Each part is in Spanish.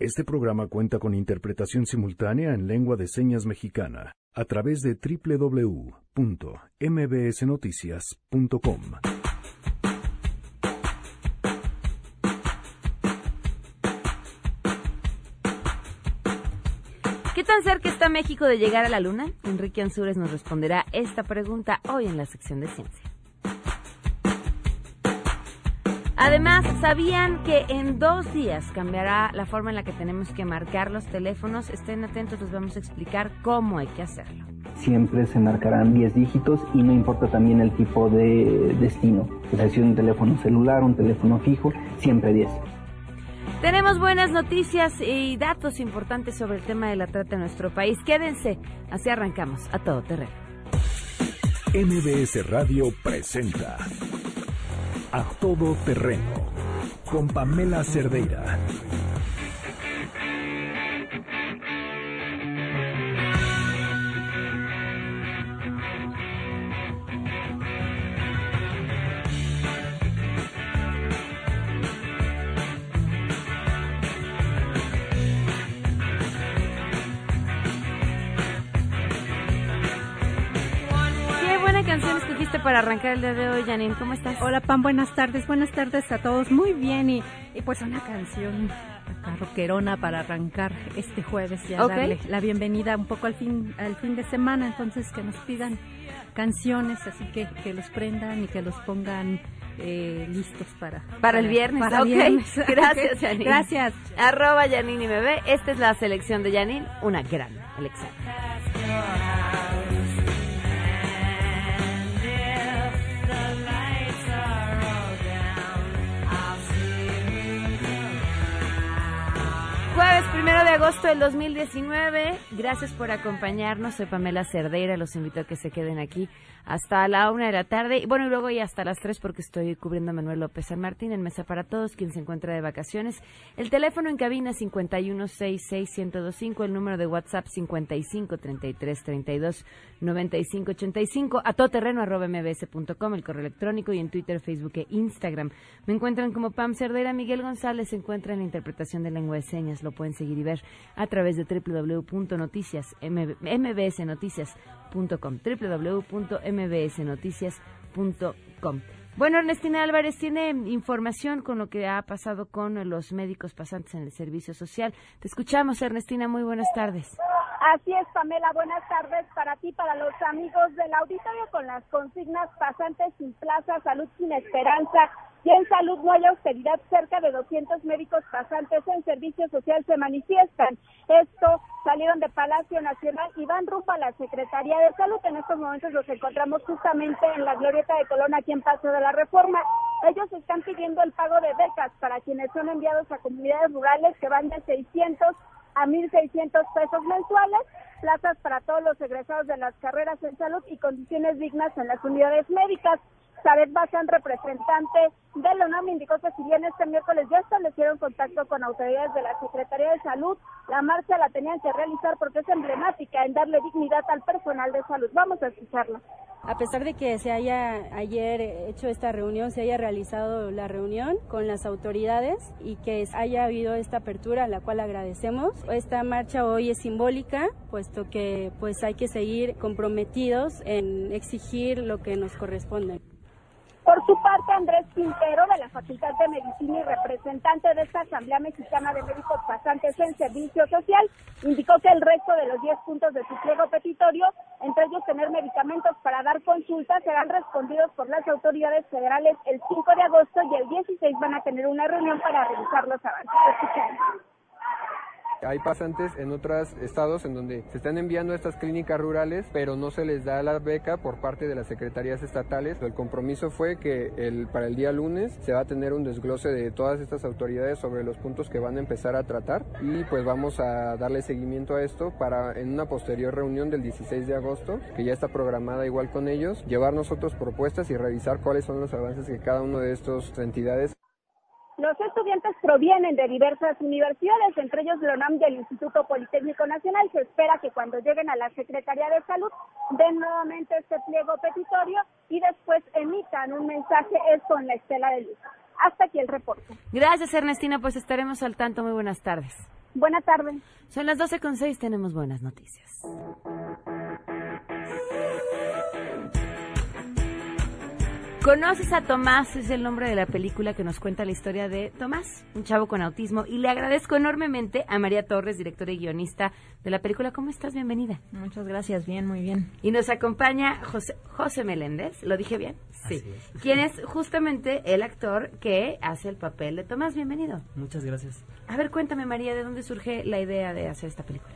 Este programa cuenta con interpretación simultánea en lengua de señas mexicana a través de www.mbsnoticias.com. ¿Qué tan cerca está México de llegar a la Luna? Enrique Ansures nos responderá esta pregunta hoy en la sección de ciencia. Además, ¿sabían que en dos días cambiará la forma en la que tenemos que marcar los teléfonos? Estén atentos, les vamos a explicar cómo hay que hacerlo. Siempre se marcarán 10 dígitos y no importa también el tipo de destino. O sea, si un teléfono celular, un teléfono fijo, siempre 10. Tenemos buenas noticias y datos importantes sobre el tema de la trata en nuestro país. Quédense, así arrancamos a todo terreno. MBS Radio presenta A Todo Terreno con Pamela Cerdeira. Canción escogiste para arrancar el día de hoy, Janine. ¿Cómo estás? Hola Pam, buenas tardes, buenas tardes a todos, muy bien y, y pues una canción acá rockerona para arrancar este jueves y a darle la bienvenida un poco al fin, al fin de semana, entonces que nos pidan canciones, así que que los prendan y que los pongan eh, listos para, Para el viernes, para ok. viernes. Gracias, Ok, Janine. Gracias. Arroba Janine y Bebé. Esta es la selección de Janine, una gran elección. Primero de agosto del 2019. Gracias por acompañarnos. Soy Pamela Cerdeira. Los invito a que se queden aquí hasta la una de la tarde. Y bueno, y luego y hasta las tres porque estoy cubriendo a Manuel López San Martín en Mesa para Todos, quien se encuentra de vacaciones. El teléfono en cabina 5166125, el número de WhatsApp 5533329585, a todoterreno arroba mbs.com, el correo electrónico y en Twitter, Facebook e Instagram. Me encuentran como Pam Cerdera. Miguel González se encuentra en la interpretación de lengua de señas. Lo pueden seguir y ver a través de www.noticias, mbsnoticias.com, www.mbsnoticias.com. Bueno, Ernestina Álvarez tiene información con lo que ha pasado con los médicos pasantes en el servicio social. Te escuchamos, Ernestina. Muy buenas tardes. Así es, Pamela. Buenas tardes para ti, para los amigos del auditorio con las consignas pasantes sin plaza, salud sin esperanza. Y en salud no hay austeridad. Cerca de 200 médicos pasantes en servicio social se manifiestan. Esto salieron de Palacio Nacional y van rumbo a la Secretaría de Salud. En estos momentos los encontramos justamente en la glorieta de Colón, aquí en Paso de la Reforma. Ellos están pidiendo el pago de becas para quienes son enviados a comunidades rurales que van de 600 a 1.600 pesos mensuales, plazas para todos los egresados de las carreras en salud y condiciones dignas en las unidades médicas. Saret Bazán, representante de la UNAM, indicó que si bien este miércoles ya establecieron contacto con autoridades de la Secretaría de Salud, la marcha la tenían que realizar porque es emblemática en darle dignidad al personal de salud. Vamos a escucharla. A pesar de que se haya ayer hecho esta reunión, se haya realizado la reunión con las autoridades y que haya habido esta apertura, la cual agradecemos. Esta marcha hoy es simbólica, puesto que pues hay que seguir comprometidos en exigir lo que nos corresponde. Por su parte, Andrés Quintero, de la Facultad de Medicina y representante de esta Asamblea Mexicana de Médicos Pasantes en Servicio Social, indicó que el resto de los 10 puntos de su pliego petitorio, entre ellos tener medicamentos para dar consultas, serán respondidos por las autoridades federales el 5 de agosto y el 16 van a tener una reunión para revisar los avances. Hay pasantes en otros estados en donde se están enviando estas clínicas rurales, pero no se les da la beca por parte de las secretarías estatales. El compromiso fue que para el día lunes se va a tener un desglose de todas estas autoridades sobre los puntos que van a empezar a tratar y pues vamos a darle seguimiento a esto para en una posterior reunión del 16 de agosto, que ya está programada igual con ellos, llevar nosotros propuestas y revisar cuáles son los avances que cada uno de estos entidades Los estudiantes provienen de diversas universidades, entre ellos la UNAM y el Instituto Politécnico Nacional. Se espera que cuando lleguen a la Secretaría de Salud den nuevamente este pliego petitorio y después emitan un mensaje, esto en la estela de luz. Hasta aquí el reporte. Gracias, Ernestina. Pues estaremos al tanto. Muy buenas tardes. Buena tarde. Son las 12 con 6, tenemos buenas noticias. Conoces a Tomás, es el nombre de la película que nos cuenta la historia de Tomás, un chavo con autismo, y le agradezco enormemente a María Torres, directora y guionista de la película. ¿Cómo estás? Bienvenida. Muchas gracias, bien, muy bien. Y nos acompaña José, José Meléndez, ¿lo dije bien? Sí. Quien es justamente el actor que hace el papel de Tomás. Bienvenido. Muchas gracias. A ver, cuéntame María, ¿de dónde surge la idea de hacer esta película?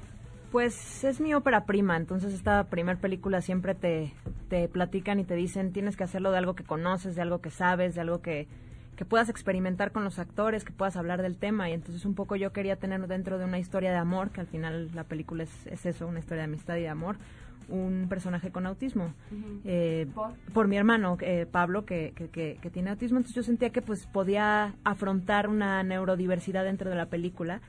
Pues es mi ópera prima, entonces esta primer película siempre te, te platican y te dicen tienes que hacerlo de algo que conoces, de algo que sabes, de algo que, que puedas experimentar con los actores, que puedas hablar del tema y entonces un poco yo quería tener dentro de una historia de amor, que al final la película es, es eso, una historia de amistad y de amor, un personaje con autismo. Eh, ¿Por? mi hermano, eh, Pablo, que, que, que, que tiene autismo, entonces yo sentía que pues podía afrontar una neurodiversidad dentro de la película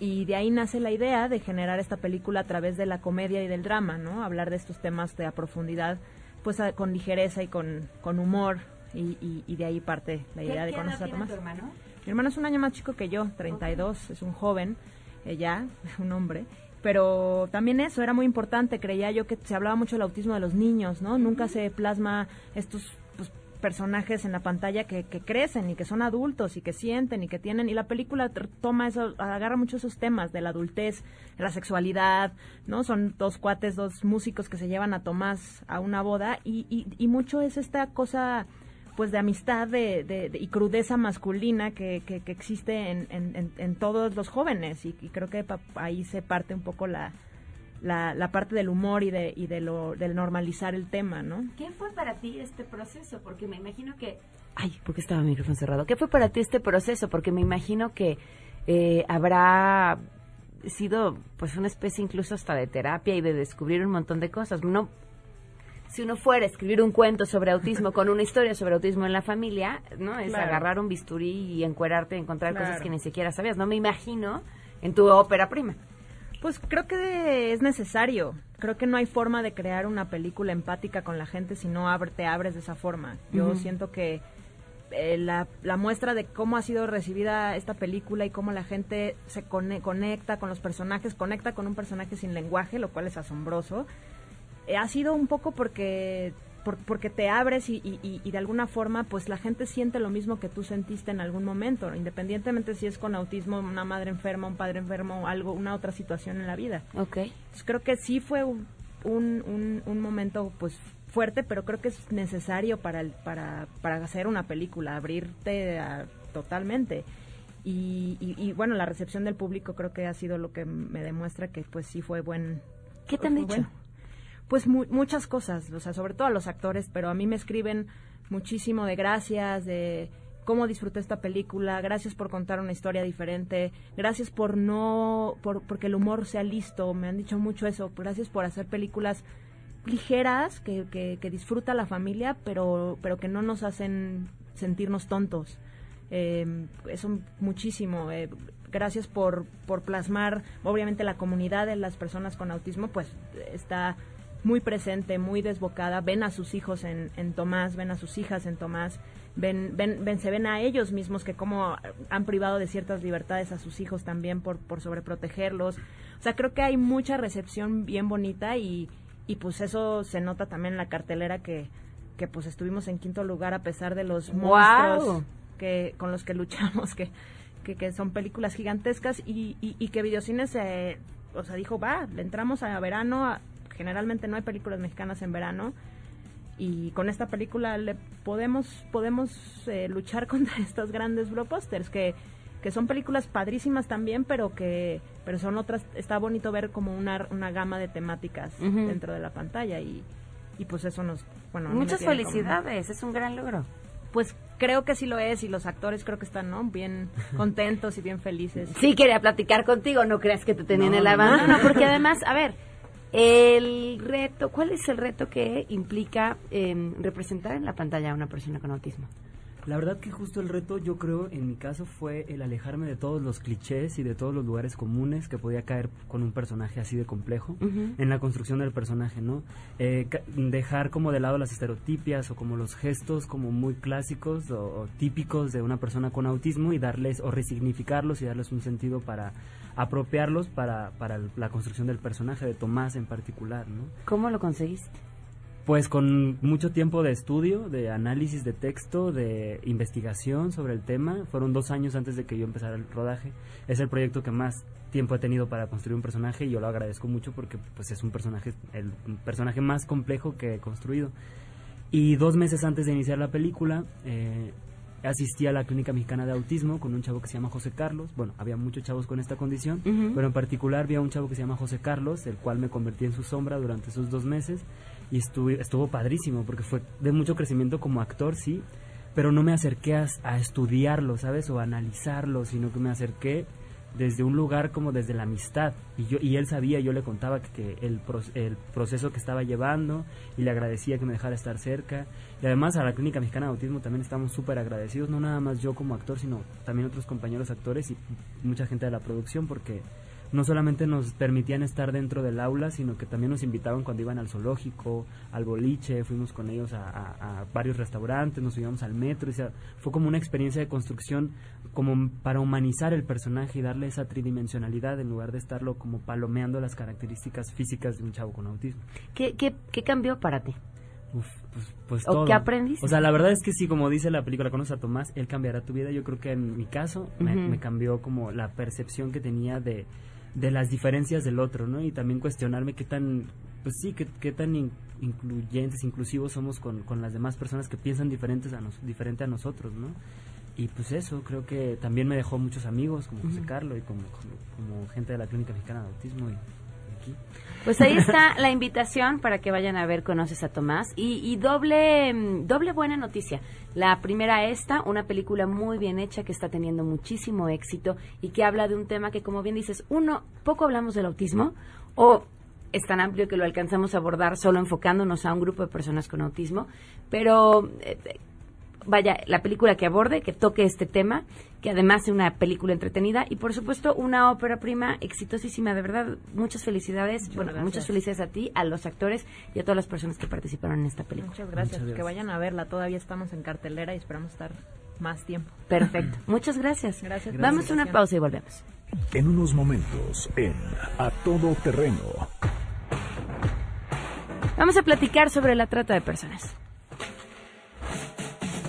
y de ahí nace la idea de generar esta película a través de la comedia y del drama, ¿no? Hablar de estos temas de a profundidad, pues a- con ligereza y con, con humor y, y- y de ahí parte la idea de conocer a Tomás. hermano? Mi hermano es un año más chico que yo, 32, es un joven, eh, ya, un hombre. Pero también eso era muy importante, creía yo que se hablaba mucho del autismo de los niños, ¿no? Nunca se plasma estos personajes en la pantalla que, que crecen y que son adultos y que sienten y que tienen. Y la película toma eso, agarra mucho esos temas de la adultez, la sexualidad, ¿no? Son dos cuates, dos músicos que se llevan a Tomás a una boda y, y, y mucho es esta cosa pues de amistad de, de- y crudeza masculina que, que, que existe en, en, en- todos los jóvenes y, y creo que ahí se parte un poco la, la, la parte del humor y de y de lo del normalizar el tema no ¿Qué fue para ti este proceso? Porque me imagino que... Ay, ¿por qué estaba mi micrófono cerrado? ¿Qué fue para ti este proceso? Porque me imagino que eh, habrá sido pues una especie incluso hasta de terapia y de descubrir un montón de cosas. No, si uno fuera a escribir un cuento sobre autismo con una historia sobre autismo en la familia, ¿no? Es Claro. agarrar un bisturí y encuerarte y encontrar cosas que ni siquiera sabías. No me imagino en tu ópera prima. Pues creo que es necesario. Creo que no hay forma de crear una película empática con la gente si no abre- te abres de esa forma. Yo siento que eh, la, la muestra de cómo ha sido recibida esta película y cómo la gente se cone- conecta con los personajes, conecta con un personaje sin lenguaje, lo cual es asombroso, eh, ha sido un poco porque por- porque te abres y, y- de alguna forma pues la gente siente lo mismo que tú sentiste en algún momento, independientemente si es con autismo, una madre enferma, un padre enfermo, algo, una otra situación en la vida. Ok. Entonces, creo que sí fue un, un, un- momento pues fuerte, pero creo que es necesario para, el- para, para hacer una película, abrirte a- totalmente. Y, y- y, bueno, la recepción del público creo que ha sido lo que me demuestra que pues sí fue buen... ¿Qué te han dicho? bueno. Pues mu- muchas cosas, o sea, sobre todo a los actores, pero a mí me escriben muchísimo de gracias, de cómo disfruté esta película, gracias por contar una historia diferente, gracias por no, por porque el humor sea listo, me han dicho mucho eso, gracias por hacer películas ligeras que, que, que disfruta la familia, pero, pero que no nos hacen sentirnos tontos. Eh, eso muchísimo. eh, gracias por, por plasmar, obviamente la comunidad de las personas con autismo, pues está muy presente, muy desbocada. Ven a sus hijos en, en Tomás, ven a sus hijas en Tomás, ven, ven, ven, se ven a ellos mismos que como han privado de ciertas libertades a sus hijos también por, por sobreprotegerlos. O sea, creo que hay mucha recepción bien bonita y, y pues eso se nota también en la cartelera que, que pues estuvimos en quinto lugar a pesar de los ¡Guau! monstruos que con los que luchamos, que, que, que son películas gigantescas y, y, y que Videocines, eh, o sea, dijo, va, le entramos a verano, a- generalmente no hay películas mexicanas en verano y con esta película le podemos podemos eh, luchar contra estos grandes blockbusters que que son películas padrísimas también pero que pero son otras está bonito ver como una, una gama de temáticas dentro de la pantalla y y pues eso nos bueno Muchas como- felicidades, es un gran logro. pues creo que sí lo es y los actores creo que están no bien contentos y bien felices Sí quería platicar contigo, no creas que te tenían No, en el no, abandono, no. porque además, a ver, el reto, ¿cuál es el reto que implica em, representar en la pantalla a una persona con autismo? La verdad que justo el reto, yo creo, en mi caso, fue el alejarme de todos los clichés y de todos los lugares comunes que podía caer con un personaje así de complejo en la construcción del personaje, ¿no? Eh, dejar como de lado las estereotipias o como los gestos como muy clásicos o, típicos de una persona con autismo y darles o resignificarlos y darles un sentido para apropiarlos para, para la construcción del personaje de Tomás en particular, ¿no? ¿Cómo lo conseguiste? Pues con mucho tiempo de estudio, de análisis de texto, de investigación sobre el tema. Fueron dos años antes de que yo empezara el rodaje. Es el proyecto que más tiempo he tenido para construir un personaje y yo lo agradezco mucho porque pues es un personaje, el personaje más complejo que he construido. Y dos meses antes de iniciar la película, eh, asistí a la clínica mexicana de autismo con un chavo que se llama José Carlos. Bueno, había muchos chavos con esta condición, pero en particular había un chavo que se llama José Carlos, el cual me convertí en su sombra durante esos dos meses y estuvo, estuvo padrísimo porque fue de mucho crecimiento como actor, sí, pero no me acerqué a, estudiarlo, ¿sabes? O a analizarlo, sino que me acerqué desde un lugar como desde la amistad. Y yo y él sabía yo le contaba que, el, el, proceso que estaba llevando y le agradecía que me dejara estar cerca. Y además a la clínica mexicana de autismo también estamos súper agradecidos no nada más yo como actor sino también otros compañeros actores y mucha gente de la producción porque no solamente nos permitían estar dentro del aula, sino que también nos invitaban cuando iban al zoológico, al boliche, fuimos con ellos a, varios restaurantes, nos subíamos al metro, o sea, fue como una experiencia de construcción como para humanizar el personaje y darle esa tridimensionalidad en lugar de estarlo como palomeando las características físicas de un chavo con autismo. ¿Qué, qué, qué cambió para ti? Uf, pues, pues ¿O qué aprendiste? O sea, la verdad es que sí, como dice la película Conoce a Tomás, él cambiará tu vida. Yo creo que en mi caso me cambió como la percepción que tenía de, de las diferencias del otro, ¿no? Y también cuestionarme qué tan, pues sí, qué, qué tan incluyentes, inclusivos somos con, con, las demás personas que piensan diferentes a nos, diferente a nosotros, ¿no? Y pues eso, creo que también me dejó muchos amigos, como José Carlos y como, como, gente de la Clínica Mexicana de Autismo y, Pues ahí está la invitación para que vayan a ver Conoces a Tomás. Y, doble, doble buena noticia. La primera esta, una película muy bien hecha que está teniendo muchísimo éxito y que habla de un tema que, como bien dices, uno, poco hablamos del autismo o es tan amplio que lo alcanzamos a abordar solo enfocándonos a un grupo de personas con autismo, pero eh, vaya, la película que aborde, que toque este tema, que además es una película entretenida y por supuesto una ópera prima exitosísima, de verdad, muchas felicidades, bueno, muchas felicidades a ti, a los actores y a todas las personas que participaron en esta película. Muchas gracias, que vayan a verla, todavía estamos en cartelera y esperamos estar más tiempo. Perfecto, muchas gracias. Gracias. Vamos a una pausa y volvemos. En unos momentos, en A Todo Terreno. Vamos a platicar sobre la trata de personas.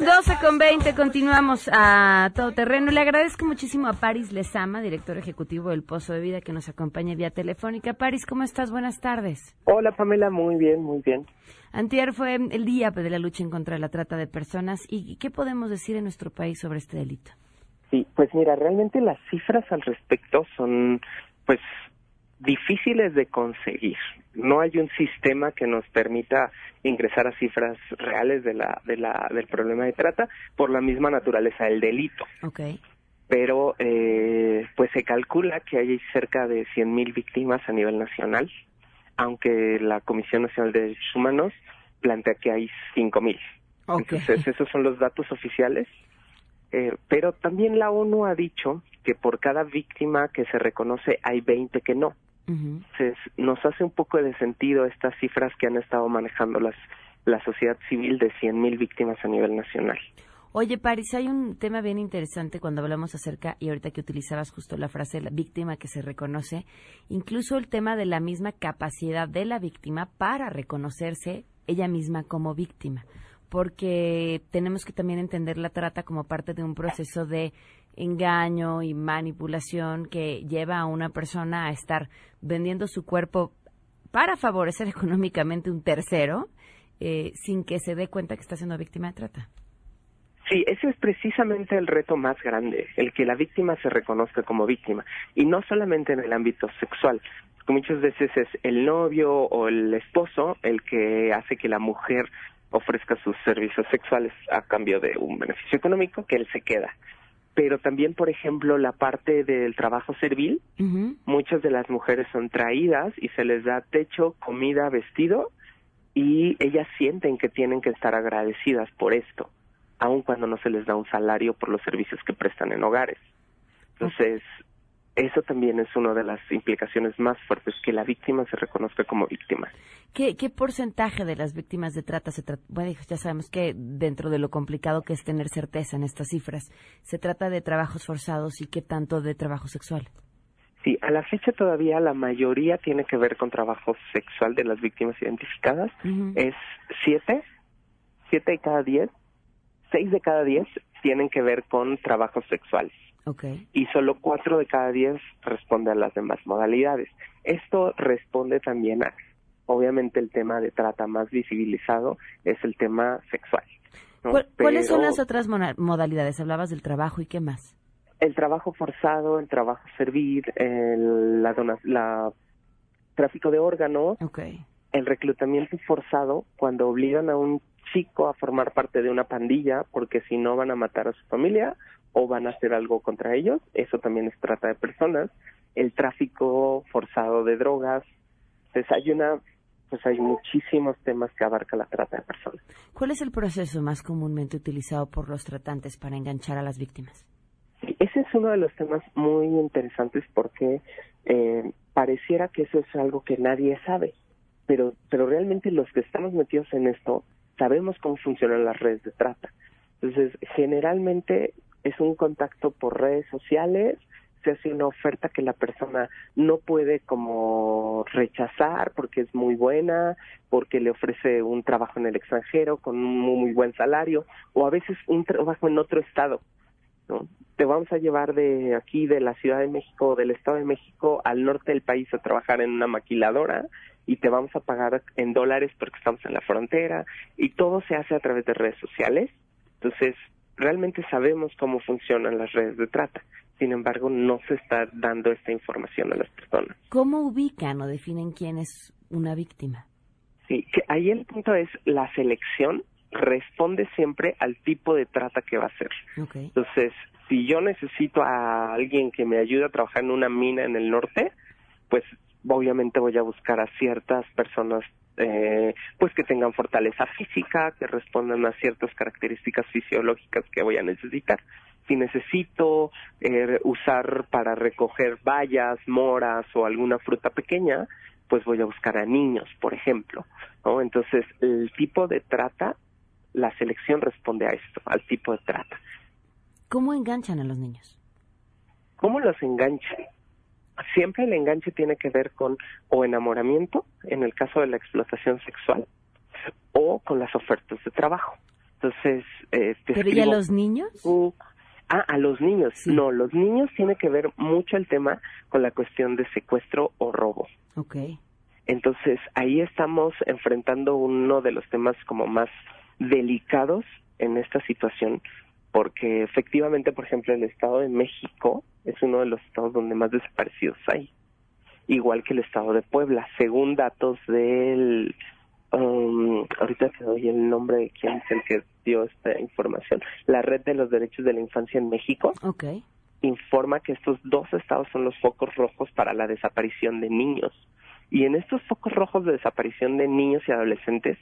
12 con 20, continuamos a todo terreno. Le agradezco muchísimo a Paris Lezama, director ejecutivo del Pozo de Vida, que nos acompaña vía telefónica. Paris, ¿cómo estás? Buenas tardes. Hola, Pamela, muy bien, muy bien. Antier fue el día de la lucha en contra de la trata de personas. ¿Y qué podemos decir en nuestro país sobre este delito? Sí, pues mira, realmente las cifras al respecto son, pues, difíciles de conseguir. No hay un sistema que nos permita ingresar a cifras reales de la, de la, del problema de trata por la misma naturaleza del delito. Okay. Pero eh, pues se calcula que hay cerca de 100.000 víctimas a nivel nacional, aunque la Comisión Nacional de Derechos Humanos plantea que hay 5.000. Okay. Entonces, esos son los datos oficiales. Eh, pero también la ONU ha dicho que por cada víctima que se reconoce hay 20 que no. Entonces, nos hace un poco de sentido estas cifras que han estado manejando las, la sociedad civil de 100.000 víctimas a nivel nacional. Oye, Paris, hay un tema bien interesante cuando hablamos acerca, y ahorita que utilizabas justo la frase la víctima que se reconoce, incluso el tema de la misma capacidad de la víctima para reconocerse ella misma como víctima, porque tenemos que también entender la trata como parte de un proceso de engaño y manipulación que lleva a una persona a estar vendiendo su cuerpo para favorecer económicamente un tercero eh, sin que se dé cuenta que está siendo víctima de trata. Sí, ese es precisamente el reto más grande, el que la víctima se reconozca como víctima, y no solamente en el ámbito sexual, porque muchas veces es el novio o el esposo el que hace que la mujer ofrezca sus servicios sexuales a cambio de un beneficio económico que él se queda. Pero también, por ejemplo, la parte del trabajo servil, muchas de las mujeres son traídas y se les da techo, comida, vestido, y ellas sienten que tienen que estar agradecidas por esto aun cuando no se les da un salario por los servicios que prestan en hogares. Entonces, eso también es una de las implicaciones más fuertes, que la víctima se reconozca como víctima. ¿Qué, qué porcentaje de las víctimas de trata se trata? Bueno, ya sabemos que dentro de lo complicado que es tener certeza en estas cifras, ¿se trata de trabajos forzados y qué tanto de trabajo sexual? Sí, a la fecha todavía la mayoría tiene que ver con trabajo sexual de las víctimas identificadas. Es siete, siete de cada diez seis de cada diez tienen que ver con trabajos sexuales. Okay. Y solo cuatro de cada diez responden a las demás modalidades. Esto responde también a, obviamente, el tema de trata más visibilizado es el tema sexual. ¿Cuáles son las otras modalidades? Hablabas del trabajo y qué más. El trabajo forzado, el trabajo servir, el la, la tráfico de órganos, okay. el reclutamiento forzado, cuando obligan a un chico a formar parte de una pandilla porque si no van a matar a su familia o van a hacer algo contra ellos, eso también es trata de personas, el tráfico forzado de drogas, pues hay una pues hay muchísimos temas que abarca la trata de personas. ¿Cuál es el proceso más comúnmente utilizado por los tratantes para enganchar a las víctimas? Ese es uno de los temas muy interesantes porque eh, pareciera que eso es algo que nadie sabe, pero, pero realmente los que estamos metidos en esto sabemos cómo funcionan las redes de trata. Entonces, generalmente es un contacto por redes sociales, se hace una oferta que la persona no puede como rechazar porque es muy buena, porque le ofrece un trabajo en el extranjero con un muy, buen salario o a veces un trabajo en otro estado. ¿no? Te vamos a llevar de aquí, de la Ciudad de México o del Estado de México al norte del país a trabajar en una maquiladora y te vamos a pagar en dólares porque estamos en la frontera y todo se hace a través de redes sociales. Entonces, realmente sabemos cómo funcionan las redes de trata. Sin embargo, no se está dando esta información a las personas. ¿Cómo ubican o definen quién es una víctima? Sí, que ahí el punto es la selección responde siempre al tipo de trata que va a ser. Entonces, si yo necesito a alguien que me ayude a trabajar en una mina en el norte, pues obviamente voy a buscar a ciertas personas eh, pues que tengan fortaleza física, que respondan a ciertas características fisiológicas que voy a necesitar. Si necesito eh, usar para recoger bayas, moras o alguna fruta pequeña, pues voy a buscar a niños, por ejemplo. ¿no? Entonces, el tipo de trata, la selección responde a esto, al tipo de trata. ¿Cómo enganchan a los niños? ¿Cómo los enganchan? Siempre el enganche tiene que ver con o enamoramiento, en el caso de la explotación sexual, o con las ofertas de trabajo. Entonces, eh, ¿Pero y a los niños? ah, a los niños. No, los niños tiene que ver mucho el tema con la cuestión de secuestro o robo. Ok. Entonces, ahí estamos enfrentando uno de los temas como más delicados en esta situación, porque efectivamente, por ejemplo, el Estado de México es uno de los estados donde más desaparecidos hay, igual que el Estado de Puebla, según datos del... Um, ahorita te doy el nombre de quién es el que dio esta información. La Red de los Derechos de la Infancia en México okay. informa que estos dos estados son los focos rojos para la desaparición de niños. Y en estos focos rojos de desaparición de niños y adolescentes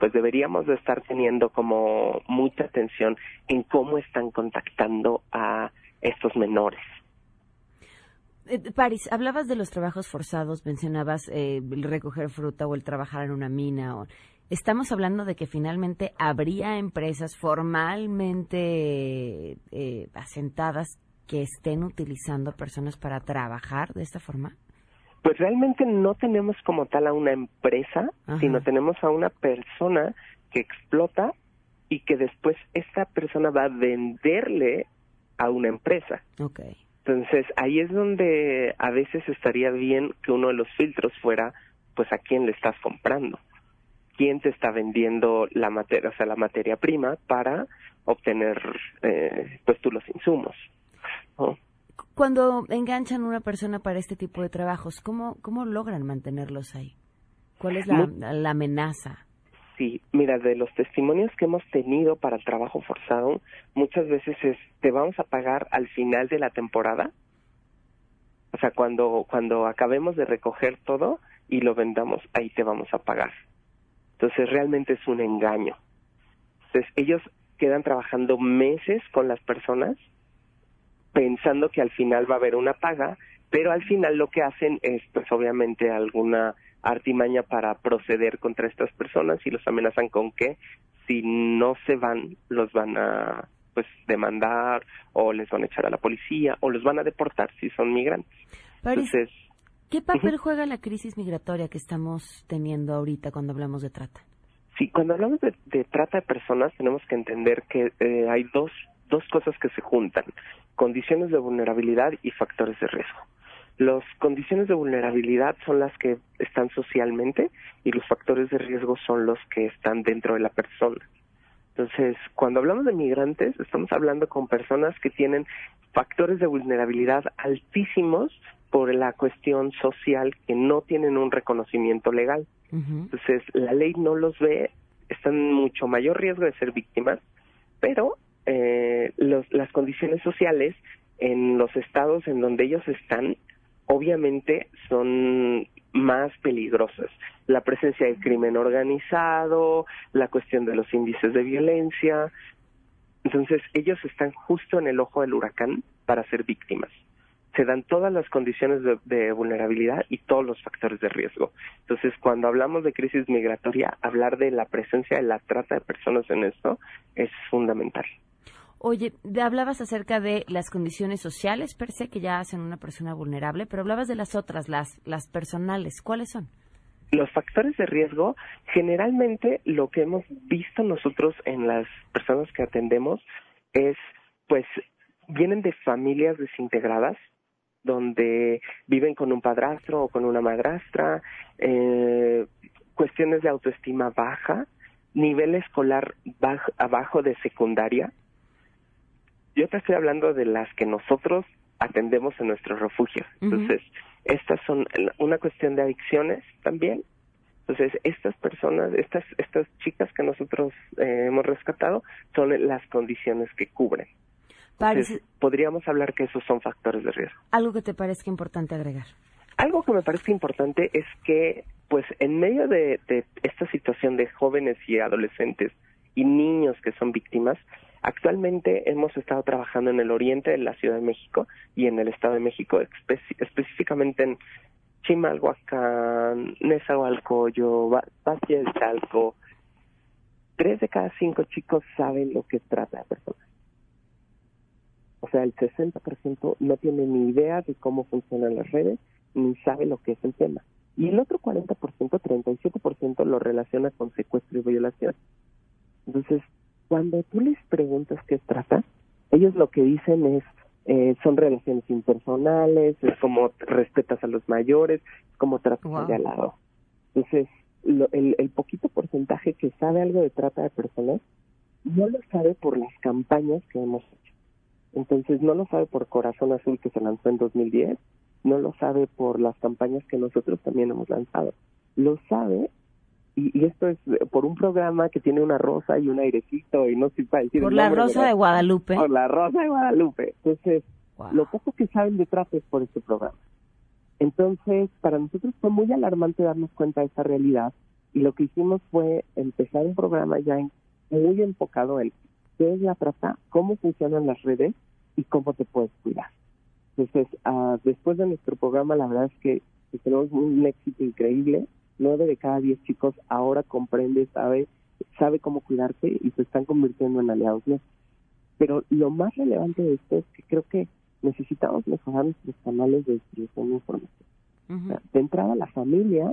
pues deberíamos de estar teniendo como mucha atención en cómo están contactando a estos menores. Eh, Paris, hablabas de los trabajos forzados, mencionabas eh, el recoger fruta o el trabajar en una mina. O... Estamos hablando de que finalmente habría empresas formalmente eh, asentadas que estén utilizando personas para trabajar de esta forma. Pues realmente no tenemos como tal a una empresa, sino tenemos a una persona que explota y que después esta persona va a venderle a una empresa. Okay. Entonces ahí es donde a veces estaría bien que uno de los filtros fuera, pues a quién le estás comprando, quién te está vendiendo la materia, o sea, la materia prima para obtener eh, pues tú los insumos. Cuando enganchan a una persona para este tipo de trabajos, ¿cómo, cómo logran mantenerlos ahí? ¿Cuál es la, la amenaza? Sí, mira, de los testimonios que hemos tenido para el trabajo forzado, muchas veces es, te vamos a pagar al final de la temporada, o sea, cuando, cuando acabemos de recoger todo y lo vendamos, ahí te vamos a pagar. Entonces, realmente es un engaño. Entonces, ellos quedan trabajando meses con las personas pensando que al final va a haber una paga, pero al final lo que hacen es, pues obviamente, alguna artimaña para proceder contra estas personas y los amenazan con que si no se van, los van a pues demandar o les van a echar a la policía o los van a deportar si son migrantes. Entonces, ¿qué papel juega la crisis migratoria que estamos teniendo ahorita cuando hablamos de trata? Sí, cuando hablamos de, trata de personas tenemos que entender que eh, hay dos, dos cosas que se juntan, condiciones de vulnerabilidad y factores de riesgo. Las condiciones de vulnerabilidad son las que están socialmente y los factores de riesgo son los que están dentro de la persona. Entonces, cuando hablamos de migrantes, estamos hablando con personas que tienen factores de vulnerabilidad altísimos por la cuestión social que no tienen un reconocimiento legal. Entonces, la ley no los ve, están en mucho mayor riesgo de ser víctimas, pero eh, las condiciones sociales en los estados en donde ellos están obviamente son más peligrosas. La presencia del crimen organizado, la cuestión de los índices de violencia. Entonces, ellos están justo en el ojo del huracán para ser víctimas. Se dan todas las condiciones de, vulnerabilidad y todos los factores de riesgo. Entonces, cuando hablamos de crisis migratoria, hablar de la presencia de la trata de personas en esto es fundamental. Oye, hablabas acerca de las condiciones sociales per se que ya hacen una persona vulnerable, pero hablabas de las otras, las, las personales. ¿Cuáles son? Los factores de riesgo, generalmente lo que hemos visto nosotros en las personas que atendemos es, pues, vienen de familias desintegradas, donde viven con un padrastro o con una madrastra, eh, cuestiones de autoestima baja, nivel escolar abajo de secundaria, yo te estoy hablando de las que nosotros atendemos en nuestros refugios. Entonces, estas son una cuestión de adicciones también. Entonces, estas personas, estas, estas chicas que nosotros eh, hemos rescatado son las condiciones que cubren. Entonces, podríamos hablar que esos son factores de riesgo. ¿Algo que te parezca importante agregar? Algo que me parece importante es que, pues, en medio de esta situación de jóvenes y adolescentes y niños que son víctimas, Actualmente hemos estado trabajando en el oriente de la Ciudad de México y en el Estado de México, específicamente en Chimalhuacán, Nezahualcóyotl, Valle del Chalco. Tres de cada cinco chicos saben lo que trata de personas. O sea, el 60% no tiene ni idea de cómo funcionan las redes, ni sabe lo que es el tema. Y el otro 40%, 37% lo relaciona con secuestro y violación. Entonces, cuando tú les preguntas qué trata, ellos lo que dicen es, eh, son relaciones impersonales, es como respetas a los mayores, es como tratas de al lado. Entonces, el, el poquito porcentaje que sabe algo de trata de personas, no lo sabe por las campañas que hemos hecho. Entonces, no lo sabe por Corazón Azul que se lanzó en 2010, no lo sabe por las campañas que nosotros también hemos lanzado. Lo sabe y, esto es por un programa que tiene una rosa y un airecito y no sé para decir por la rosa de, Guadalupe. Por la rosa de Guadalupe. Entonces lo poco que saben detrás es por este programa. Entonces para nosotros fue muy alarmante darnos cuenta de esta realidad y lo que hicimos fue empezar un programa ya muy enfocado en qué es la trata cómo funcionan las redes y cómo te puedes cuidar. Entonces uh, después de nuestro programa la verdad es que tenemos un éxito increíble nueve de cada diez chicos ahora comprende, sabe, sabe cómo cuidarse y se están convirtiendo en aliados Pero lo más relevante de esto es que creo que necesitamos mejorar nuestros canales de distribución de información. de entrada, la familia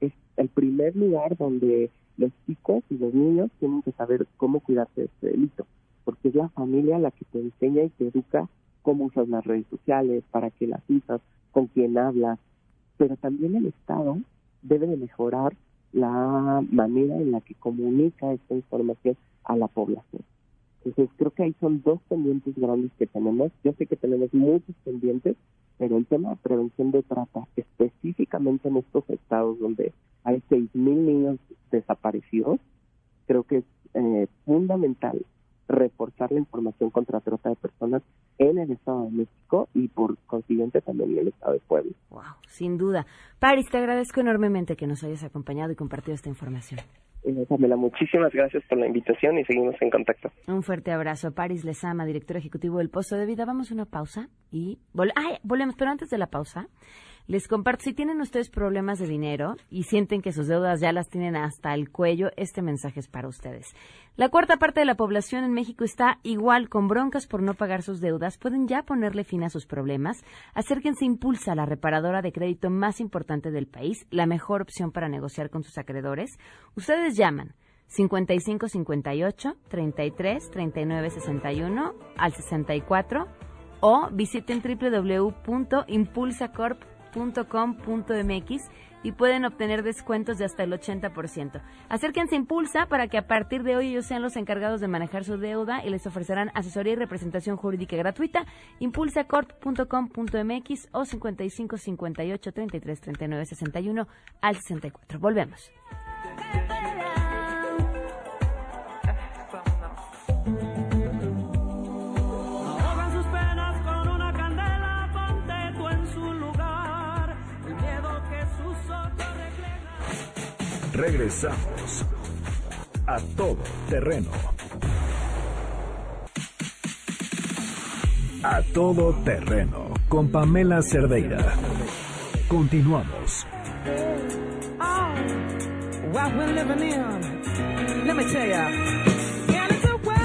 es el primer lugar donde los chicos y los niños tienen que saber cómo cuidarse de este delito, porque es la familia la que te enseña y te educa cómo usas las redes sociales, para qué las usas, con quién hablas, pero también el Estado debe de mejorar la manera en la que comunica esta información a la población. Entonces creo que ahí son dos pendientes grandes que tenemos. Yo sé que tenemos muchos pendientes, pero el tema de prevención de trata, específicamente en estos estados donde hay 6.000 niños desaparecidos, creo que es eh, fundamental reforzar la información contra trata de personas en el Estado de México y por consiguiente también en el Estado de Puebla. Wow, sin duda. Paris, te agradezco enormemente que nos hayas acompañado y compartido esta información. Eh, Pamela, muchísimas gracias por la invitación y seguimos en contacto. Un fuerte abrazo. Paris Lezama, director ejecutivo del Pozo de Vida. Vamos a una pausa y Ay, volvemos, pero antes de la pausa, les comparto, si tienen ustedes problemas de dinero y sienten que sus deudas ya las tienen hasta el cuello, este mensaje es para ustedes. La cuarta parte de la población en México está igual con broncas por no pagar sus deudas. Pueden ya ponerle fin a sus problemas. Acérquense Impulsa, a la reparadora de crédito más importante del país, la mejor opción para negociar con sus acreedores. Ustedes llaman 5558 33 39 61 al 64 o visiten www.impulsacorp.com .com.mx y pueden obtener descuentos de hasta el 80%. Acérquense a Impulsa para que a partir de hoy ellos sean los encargados de manejar su deuda y les ofrecerán asesoría y representación jurídica gratuita. impulsacorp.com.mx o 55 58 33 39 61 al 64. Volvemos. Regresamos a todo terreno. A todo terreno con Pamela Cerdeira. Continuamos.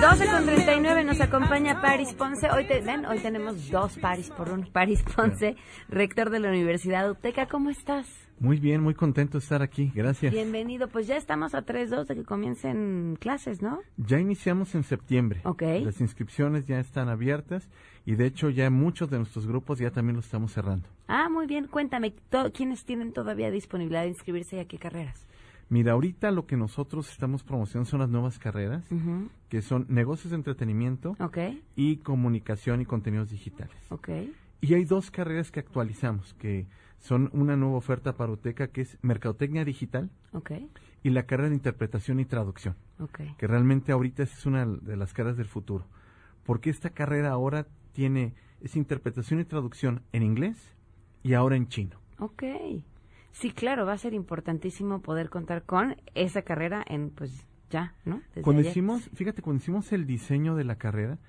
12 con 39 nos acompaña Paris Ponce. Hoy, ven, hoy tenemos dos Paris por un. Paris Ponce, rector de la Universidad UTECA. ¿Cómo estás? Muy bien, muy contento de estar aquí. Gracias. Bienvenido. Pues ya estamos a 3-2 de que comiencen clases, ¿no? Ya iniciamos en septiembre. Ok. Las inscripciones ya están abiertas y de hecho ya muchos de nuestros grupos ya también lo estamos cerrando. Ah, muy bien. Cuéntame, ¿quiénes tienen todavía disponibilidad de inscribirse y a qué carreras? Mira, ahorita lo que nosotros estamos promocionando son las nuevas carreras, que son negocios de entretenimiento y comunicación y contenidos digitales. Okay. Y hay dos carreras que actualizamos, que son una nueva oferta para UTECA que es Mercadotecnia Digital y la carrera de Interpretación y Traducción, que realmente ahorita es una de las carreras del futuro, porque esta carrera ahora tiene es Interpretación y Traducción en inglés y ahora en chino. Ok. Sí, claro, va a ser importantísimo poder contar con esa carrera en, pues, ya, ¿no? cuando hicimos, fíjate, cuando hicimos el diseño de la carrera,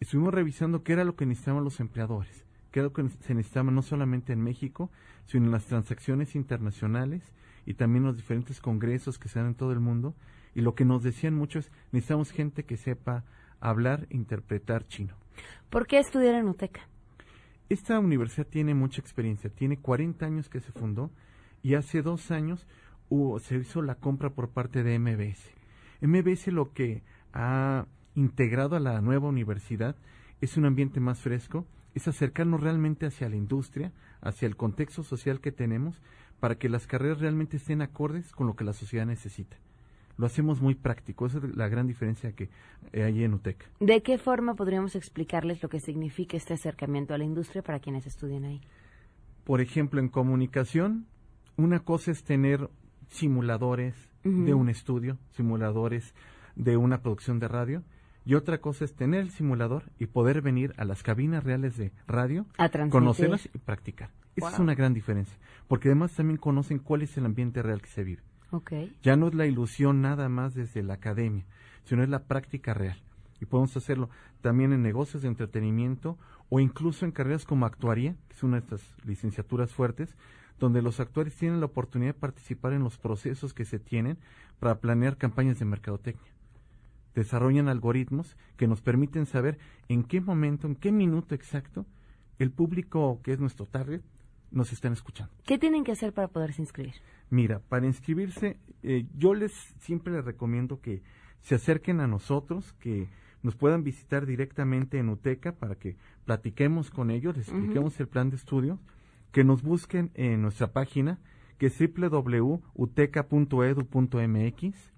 estuvimos revisando qué era lo que necesitaban los empleadores creo que se necesitaba no solamente en México, sino en las transacciones internacionales y también los diferentes congresos que se dan en todo el mundo. Y lo que nos decían muchos, necesitamos gente que sepa hablar e interpretar chino. ¿Por qué estudiar en UTECA? Esta universidad tiene mucha experiencia, tiene 40 años que se fundó y hace dos años hubo, se hizo la compra por parte de MBS. MBS lo que ha integrado a la nueva universidad es un ambiente más fresco, es acercarnos realmente hacia la industria, hacia el contexto social que tenemos, para que las carreras realmente estén acordes con lo que la sociedad necesita. Lo hacemos muy práctico, esa es la gran diferencia que hay en UTEC. ¿De qué forma podríamos explicarles lo que significa este acercamiento a la industria para quienes estudian ahí? Por ejemplo, en comunicación, una cosa es tener simuladores de un estudio, simuladores de una producción de radio, y otra cosa es tener el simulador y poder venir a las cabinas reales de radio, conocerlas y practicar. Esa es una gran diferencia, porque además también conocen cuál es el ambiente real que se vive. Ya no es la ilusión nada más desde la academia, sino es la práctica real. Y podemos hacerlo también en negocios de entretenimiento o incluso en carreras como actuaría, que es una de estas licenciaturas fuertes, donde los actuarios tienen la oportunidad de participar en los procesos que se tienen para planear campañas de mercadotecnia desarrollan algoritmos que nos permiten saber en qué momento, en qué minuto exacto, el público que es nuestro target nos están escuchando. ¿Qué tienen que hacer para poderse inscribir? Mira, para inscribirse, eh, yo les siempre les recomiendo que se acerquen a nosotros, que nos puedan visitar directamente en UTECA para que platiquemos con ellos, les expliquemos el plan de estudio, que nos busquen en nuestra página que es www.uteca.edu.mx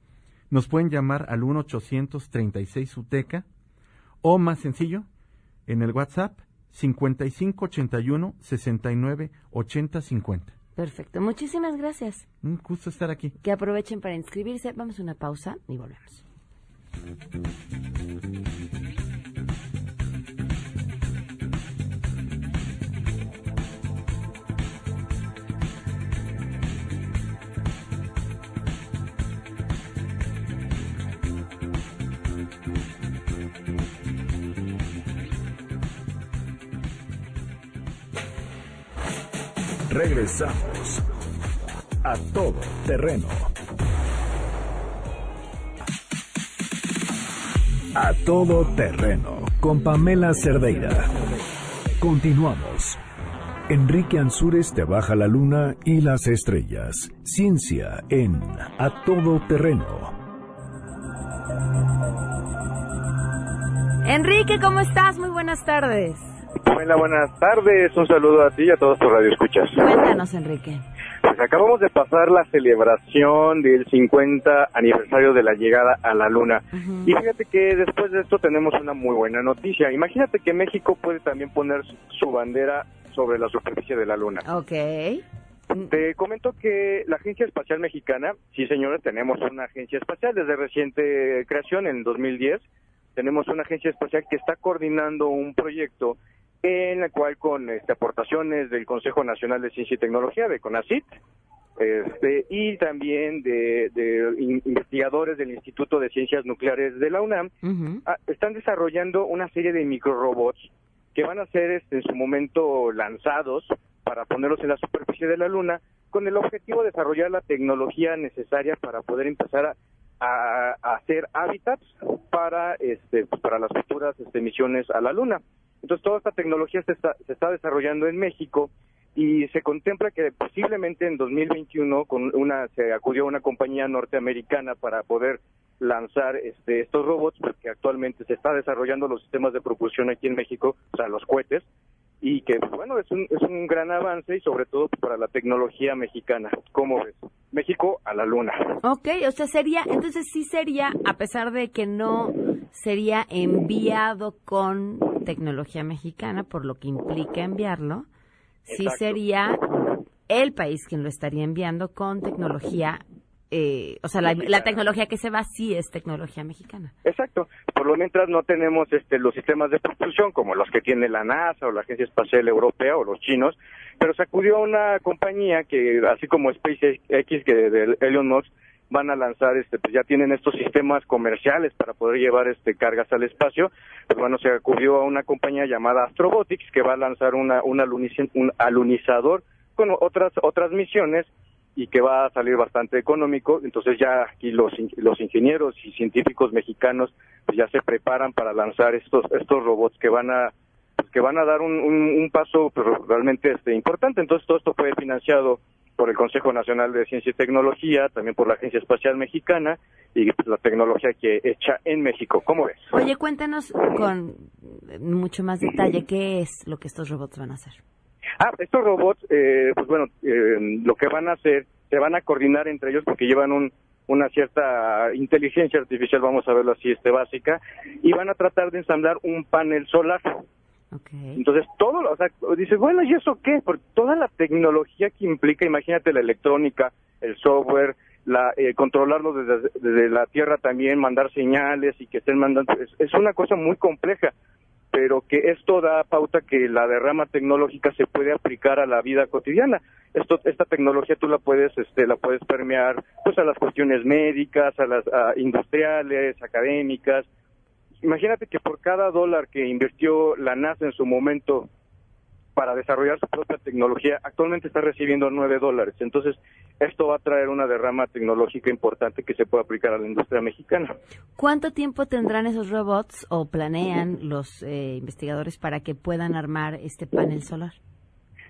nos pueden llamar al 1-836 UTECA o más sencillo, en el WhatsApp 5581 69 80 50. Perfecto. Muchísimas gracias. Un gusto estar aquí. Que aprovechen para inscribirse. Vamos a una pausa y volvemos. Regresamos a todo terreno. A todo terreno con Pamela Cerdeira. Continuamos. Enrique Ansúrez te baja la luna y las estrellas. Ciencia en A todo terreno. Enrique, ¿cómo estás? Muy buenas tardes. Hola, buenas tardes. Un saludo a ti y a todos tus radioescuchas. Cuéntanos, Enrique. Pues acabamos de pasar la celebración del 50 aniversario de la llegada a la Luna. Y fíjate que después de esto tenemos una muy buena noticia. Imagínate que México puede también poner su bandera sobre la superficie de la Luna. Ok. Te comento que la Agencia Espacial Mexicana, sí señores, tenemos una agencia espacial desde reciente creación en 2010. Tenemos una agencia espacial que está coordinando un proyecto en la cual con este, aportaciones del Consejo Nacional de Ciencia y Tecnología, de CONACIT, este, y también de, investigadores del Instituto de Ciencias Nucleares de la UNAM, ah, están desarrollando una serie de microrobots que van a ser este, en su momento lanzados para ponerlos en la superficie de la Luna, con el objetivo de desarrollar la tecnología necesaria para poder empezar a, hacer hábitats para, este, pues, para las futuras este, misiones a la Luna. Entonces, toda esta tecnología se está, se está desarrollando en México y se contempla que posiblemente en 2021 con una se acudió a una compañía norteamericana para poder lanzar este, estos robots porque actualmente se está desarrollando los sistemas de propulsión aquí en México, o sea, los cohetes y que bueno es un, es un gran avance y sobre todo para la tecnología mexicana. ¿Cómo ves? México a la luna. Ok, o sea, sería, entonces sí sería, a pesar de que no sería enviado con tecnología mexicana, por lo que implica enviarlo, sí sería el país quien lo estaría enviando con tecnología eh, o sea, la, tecnología que se va sí es tecnología mexicana. Exacto. Por lo mientras no tenemos este, los sistemas de propulsión como los que tiene la NASA o la Agencia Espacial Europea o los chinos, pero se acudió a una compañía que, así como SpaceX, que de Elon Musk, van a lanzar, este, pues ya tienen estos sistemas comerciales para poder llevar este cargas al espacio. Pues bueno, se acudió a una compañía llamada Astrobotics que va a lanzar una, un alunizador con otras otras misiones y que va a salir bastante económico. Entonces ya aquí los, los ingenieros y científicos mexicanos pues ya se preparan para lanzar estos estos robots que van a pues que van a dar un, un, paso pues, realmente este, importante. Entonces todo esto fue financiado por el Consejo Nacional de Ciencia y Tecnología, también por la Agencia Espacial Mexicana y pues, la tecnología que hecha en México. ¿Cómo ves? Oye, cuéntanos con mucho más detalle qué es lo que estos robots van a hacer. Ah, estos robots, eh, pues bueno, eh, lo que van a hacer, se van a coordinar entre ellos porque llevan un, una cierta inteligencia artificial, vamos a verlo así, este básica, y van a tratar de ensamblar un panel solar. Entonces, todo, o sea, dices, bueno, ¿y eso qué? Porque toda la tecnología que implica, imagínate la electrónica, el software, la, eh, controlarlo desde, desde, la Tierra también, mandar señales y que estén mandando, es una cosa muy compleja pero que esto da pauta que la derrama tecnológica se puede aplicar a la vida cotidiana. Esto, esta tecnología tú la puedes, este, la puedes permear, pues a las cuestiones médicas, a las industriales, académicas. Imagínate que por cada dólar que invirtió la NASA en su momento para desarrollar su propia tecnología, actualmente está recibiendo nueve dólares. Entonces, esto va a traer una derrama tecnológica importante que se puede aplicar a la industria mexicana. ¿Cuánto tiempo tendrán esos robots o planean los eh, investigadores para que puedan armar este panel solar?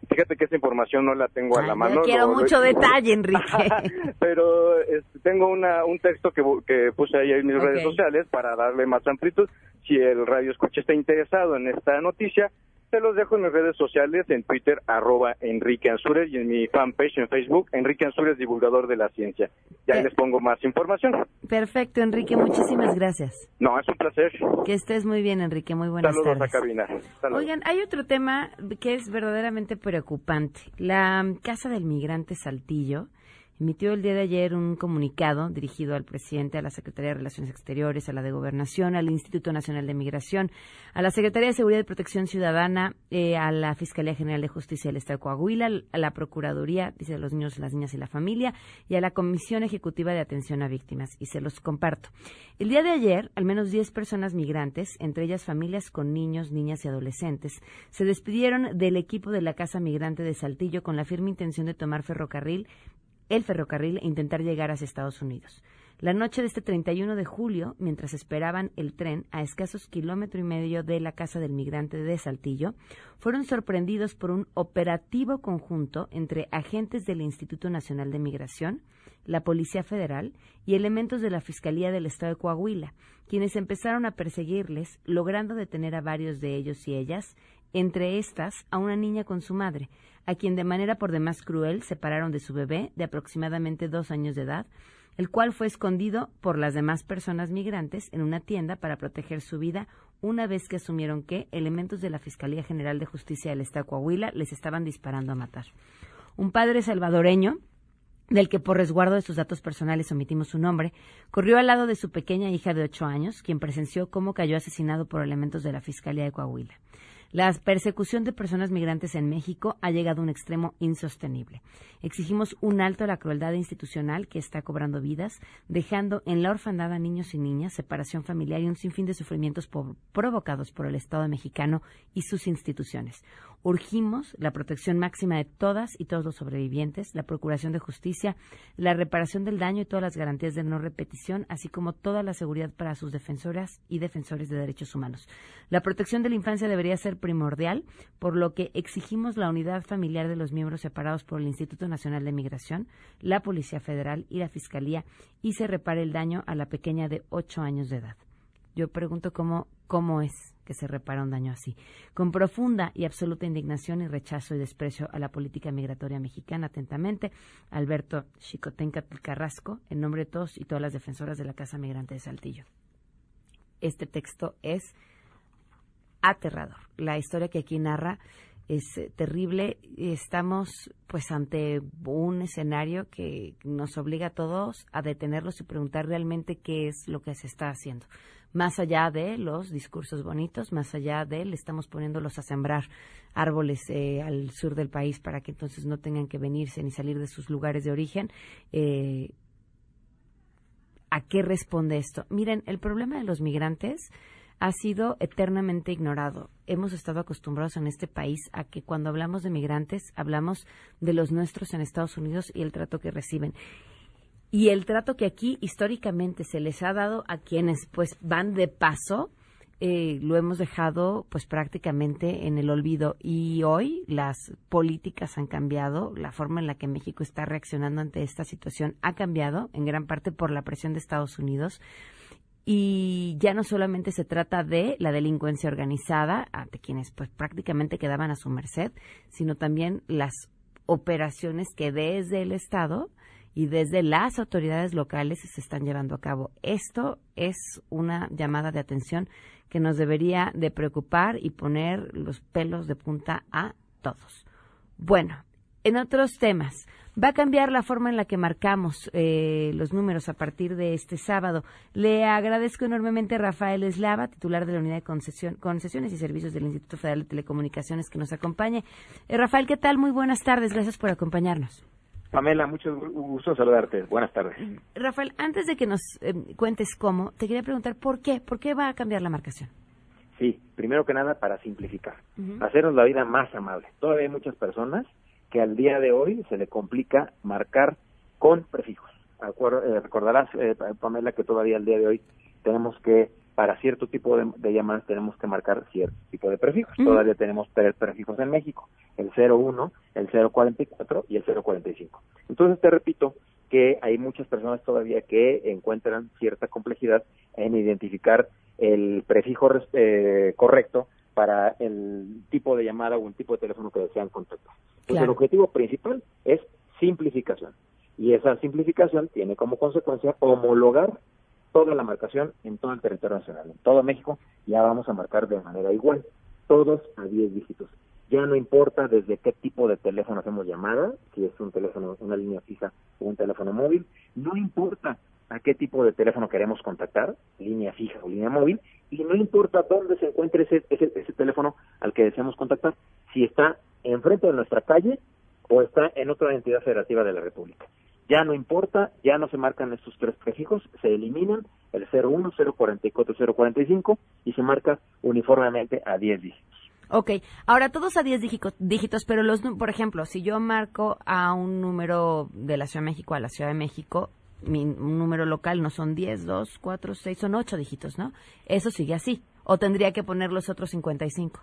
Fíjate que esa información no la tengo a la mano. Yo quiero mucho detalle, Enrique. Pero este, tengo una, un texto que, que puse ahí en mis redes sociales para darle más amplitud. Si el radio escucha está interesado en esta noticia, te los dejo en mis redes sociales, en Twitter, arroba Enrique Ansures, y en mi fanpage en Facebook, Enrique Ansures, divulgador de la ciencia. Ya les pongo más información. Perfecto, Enrique, muchísimas gracias. No, es un placer. Que estés muy bien, Enrique, muy buenas Saludos tardes. a cabina. Saludos. Oigan, hay otro tema que es verdaderamente preocupante. La Casa del Migrante Saltillo emitió el día de ayer un comunicado dirigido al presidente, a la Secretaría de Relaciones Exteriores, a la de Gobernación, al Instituto Nacional de Migración, a la Secretaría de Seguridad y Protección Ciudadana, eh, a la Fiscalía General de Justicia del Estado de Coahuila, a la Procuraduría, dice, los niños, las niñas y la familia, y a la Comisión Ejecutiva de Atención a Víctimas. Y se los comparto. El día de ayer, al menos 10 personas migrantes, entre ellas familias con niños, niñas y adolescentes, se despidieron del equipo de la Casa Migrante de Saltillo con la firme intención de tomar ferrocarril el ferrocarril e intentar llegar hacia Estados Unidos. La noche de este 31 de julio, mientras esperaban el tren a escasos kilómetro y medio de la casa del migrante de Saltillo, fueron sorprendidos por un operativo conjunto entre agentes del Instituto Nacional de Migración, la Policía Federal y elementos de la Fiscalía del Estado de Coahuila, quienes empezaron a perseguirles, logrando detener a varios de ellos y ellas, entre estas a una niña con su madre, a quien de manera por demás cruel separaron de su bebé de aproximadamente dos años de edad, el cual fue escondido por las demás personas migrantes en una tienda para proteger su vida una vez que asumieron que elementos de la Fiscalía General de Justicia del Estado de Coahuila les estaban disparando a matar. Un padre salvadoreño, del que por resguardo de sus datos personales omitimos su nombre, corrió al lado de su pequeña hija de ocho años, quien presenció cómo cayó asesinado por elementos de la Fiscalía de Coahuila. La persecución de personas migrantes en México ha llegado a un extremo insostenible. Exigimos un alto a la crueldad institucional que está cobrando vidas, dejando en la orfandad a niños y niñas, separación familiar y un sinfín de sufrimientos provocados por el Estado mexicano y sus instituciones. Urgimos la protección máxima de todas y todos los sobrevivientes, la procuración de justicia, la reparación del daño y todas las garantías de no repetición, así como toda la seguridad para sus defensoras y defensores de derechos humanos. La protección de la infancia debería ser primordial, por lo que exigimos la unidad familiar de los miembros separados por el Instituto Nacional de Migración, la Policía Federal y la Fiscalía y se repare el daño a la pequeña de ocho años de edad. Yo pregunto cómo, cómo es que se repara un daño así. Con profunda y absoluta indignación y rechazo y desprecio a la política migratoria mexicana, atentamente, Alberto Chicotenca Carrasco, en nombre de todos y todas las defensoras de la Casa Migrante de Saltillo. Este texto es aterrador. La historia que aquí narra es eh, terrible. Estamos pues ante un escenario que nos obliga a todos a detenerlos y preguntar realmente qué es lo que se está haciendo. Más allá de los discursos bonitos, más allá de le estamos poniéndolos a sembrar árboles eh, al sur del país para que entonces no tengan que venirse ni salir de sus lugares de origen. Eh, ¿A qué responde esto? Miren, el problema de los migrantes ha sido eternamente ignorado. Hemos estado acostumbrados en este país a que cuando hablamos de migrantes hablamos de los nuestros en Estados Unidos y el trato que reciben. Y el trato que aquí históricamente se les ha dado a quienes pues van de paso, eh, lo hemos dejado pues prácticamente en el olvido. Y hoy las políticas han cambiado, la forma en la que México está reaccionando ante esta situación ha cambiado, en gran parte por la presión de Estados Unidos y ya no solamente se trata de la delincuencia organizada ante quienes pues prácticamente quedaban a su merced, sino también las operaciones que desde el Estado y desde las autoridades locales se están llevando a cabo. Esto es una llamada de atención que nos debería de preocupar y poner los pelos de punta a todos. Bueno, en otros temas, va a cambiar la forma en la que marcamos eh, los números a partir de este sábado. Le agradezco enormemente a Rafael Eslava, titular de la Unidad de Concesiones y Servicios del Instituto Federal de Telecomunicaciones, que nos acompañe. Eh, Rafael, ¿qué tal? Muy buenas tardes. Gracias por acompañarnos. Pamela, mucho gu- gusto saludarte. Buenas tardes. Rafael, antes de que nos eh, cuentes cómo, te quería preguntar por qué. ¿Por qué va a cambiar la marcación? Sí, primero que nada para simplificar, hacernos la vida más amable. Todavía hay muchas personas que al día de hoy se le complica marcar con prefijos. Eh, recordarás, eh, Pa- Pamela, que todavía al día de hoy tenemos que, para cierto tipo de, de llamadas, tenemos que marcar cierto tipo de prefijos. Todavía tenemos tres prefijos en México, el 01, el 044 y el 045. Entonces, te repito que hay muchas personas todavía que encuentran cierta complejidad en identificar el prefijo eh, correcto para el tipo de llamada o el tipo de teléfono que desean contactar. Entonces, el objetivo principal es simplificación. Y esa simplificación tiene como consecuencia homologar toda la marcación en todo el territorio nacional. En todo México ya vamos a marcar de manera igual, todos a 10 dígitos. Ya no importa desde qué tipo de teléfono hacemos llamada, si es un teléfono, una línea fija o un teléfono móvil, no importa a qué tipo de teléfono queremos contactar, línea fija o línea móvil, y no importa dónde se encuentre ese, ese, ese teléfono al que deseamos contactar, si está enfrente de nuestra calle o está en otra entidad federativa de la República. Ya no importa, ya no se marcan estos tres prefijos, se eliminan el 01, 044, 045 y se marca uniformemente a 10 dígitos. Ok, ahora todos a 10 dígitos, pero los, por ejemplo, si yo marco a un número de la Ciudad de México a la Ciudad de México, mi número local no son 10, 2, 4, 6, son 8 dígitos, ¿no? Eso sigue así. ¿O tendría que poner los otros 55?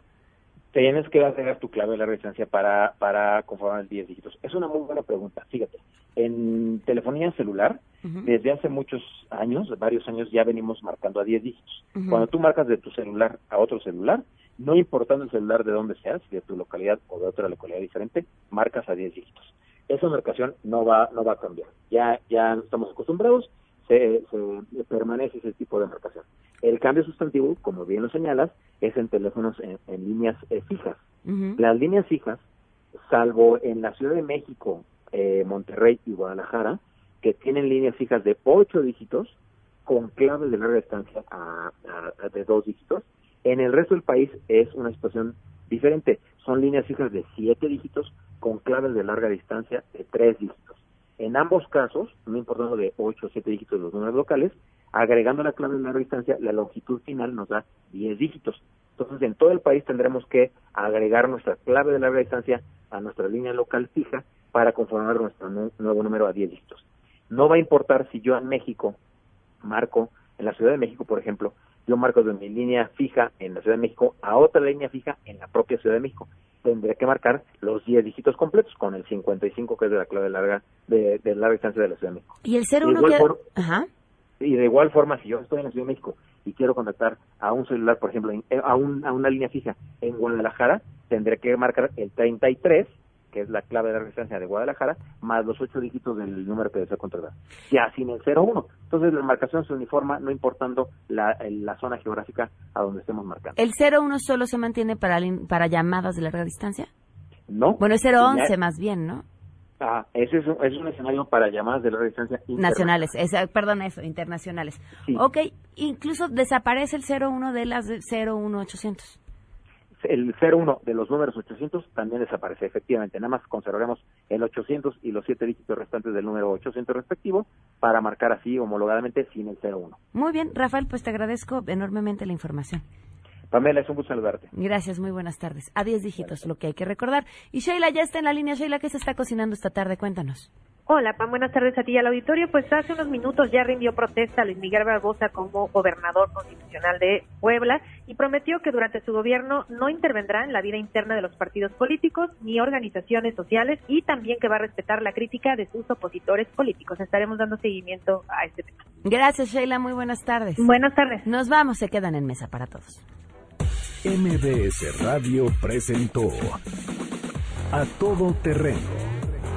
Tienes que agregar tu clave de la distancia para, para conformar el 10 dígitos. Es una muy buena pregunta, fíjate. En telefonía celular, desde hace muchos años, varios años, ya venimos marcando a 10 dígitos. Cuando tú marcas de tu celular a otro celular, no importando el celular de dónde seas, de tu localidad o de otra localidad diferente, marcas a 10 dígitos. Esa marcación no va, no va a cambiar. Ya, ya estamos acostumbrados, se, se permanece ese tipo de marcación. El cambio sustantivo, como bien lo señalas, es en teléfonos en, líneas eh, fijas. Las líneas fijas, salvo en la Ciudad de México, eh, Monterrey y Guadalajara, que tienen líneas fijas de ocho dígitos con claves de larga distancia a, de dos dígitos, en el resto del país es una situación diferente. Son líneas fijas de siete dígitos con claves de larga distancia de tres dígitos. En ambos casos, no importando de ocho o siete dígitos de los números locales, agregando la clave de larga distancia, la longitud final nos da 10 dígitos. Entonces, en todo el país tendremos que agregar nuestra clave de larga distancia a nuestra línea local fija para conformar nuestro nuevo número a 10 dígitos. No va a importar si yo en México marco, en la Ciudad de México, por ejemplo, yo marco de mi línea fija en la Ciudad de México a otra línea fija en la propia Ciudad de México. Tendré que marcar los 10 dígitos completos con el 55 que es de la clave larga de, de larga distancia de la Ciudad de México. Y el 01 que... Ajá. Y de igual forma, si yo estoy en la Ciudad de México y quiero contactar a un celular, por ejemplo, eh, a, un, a una línea fija en Guadalajara, tendré que marcar el 33, que es la clave de la distancia de Guadalajara, más los ocho dígitos del número que deseo contratar. Ya sin el 01. Entonces la marcación se uniforma no importando la, la zona geográfica a donde estemos marcando. ¿El 01 solo se mantiene para, para llamadas de larga distancia? No. Bueno, es 011 más bien, ¿no? Ah, ese es un, es un escenario para llamadas de larga distancia nacionales, perdón, eso, internacionales. Ok, incluso desaparece el 01 de las 01800. El 01 de los números 800 también desaparece, efectivamente. Nada más conservaremos el 800 y los siete dígitos restantes del número 800 respectivo para marcar así homologadamente sin el 01. Muy bien, Rafael, pues te agradezco enormemente la información. Pamela, es un gusto saludarte. Gracias, muy buenas tardes. A 10 dígitos, lo que hay que recordar. Y Sheila ya está en la línea. Sheila, ¿qué se está cocinando esta tarde? Cuéntanos. Hola, Pam, buenas tardes a ti y al auditorio. Pues hace unos minutos ya rindió protesta Luis Miguel Barbosa como gobernador constitucional de Puebla y prometió que durante su gobierno no intervendrá en la vida interna de los partidos políticos ni organizaciones sociales y también que va a respetar la crítica de sus opositores políticos. Estaremos dando seguimiento a este tema. Gracias, Sheila. Muy buenas tardes. Buenas tardes. Nos vamos. Se quedan en mesa para todos. MBS Radio presentó A Todo Terreno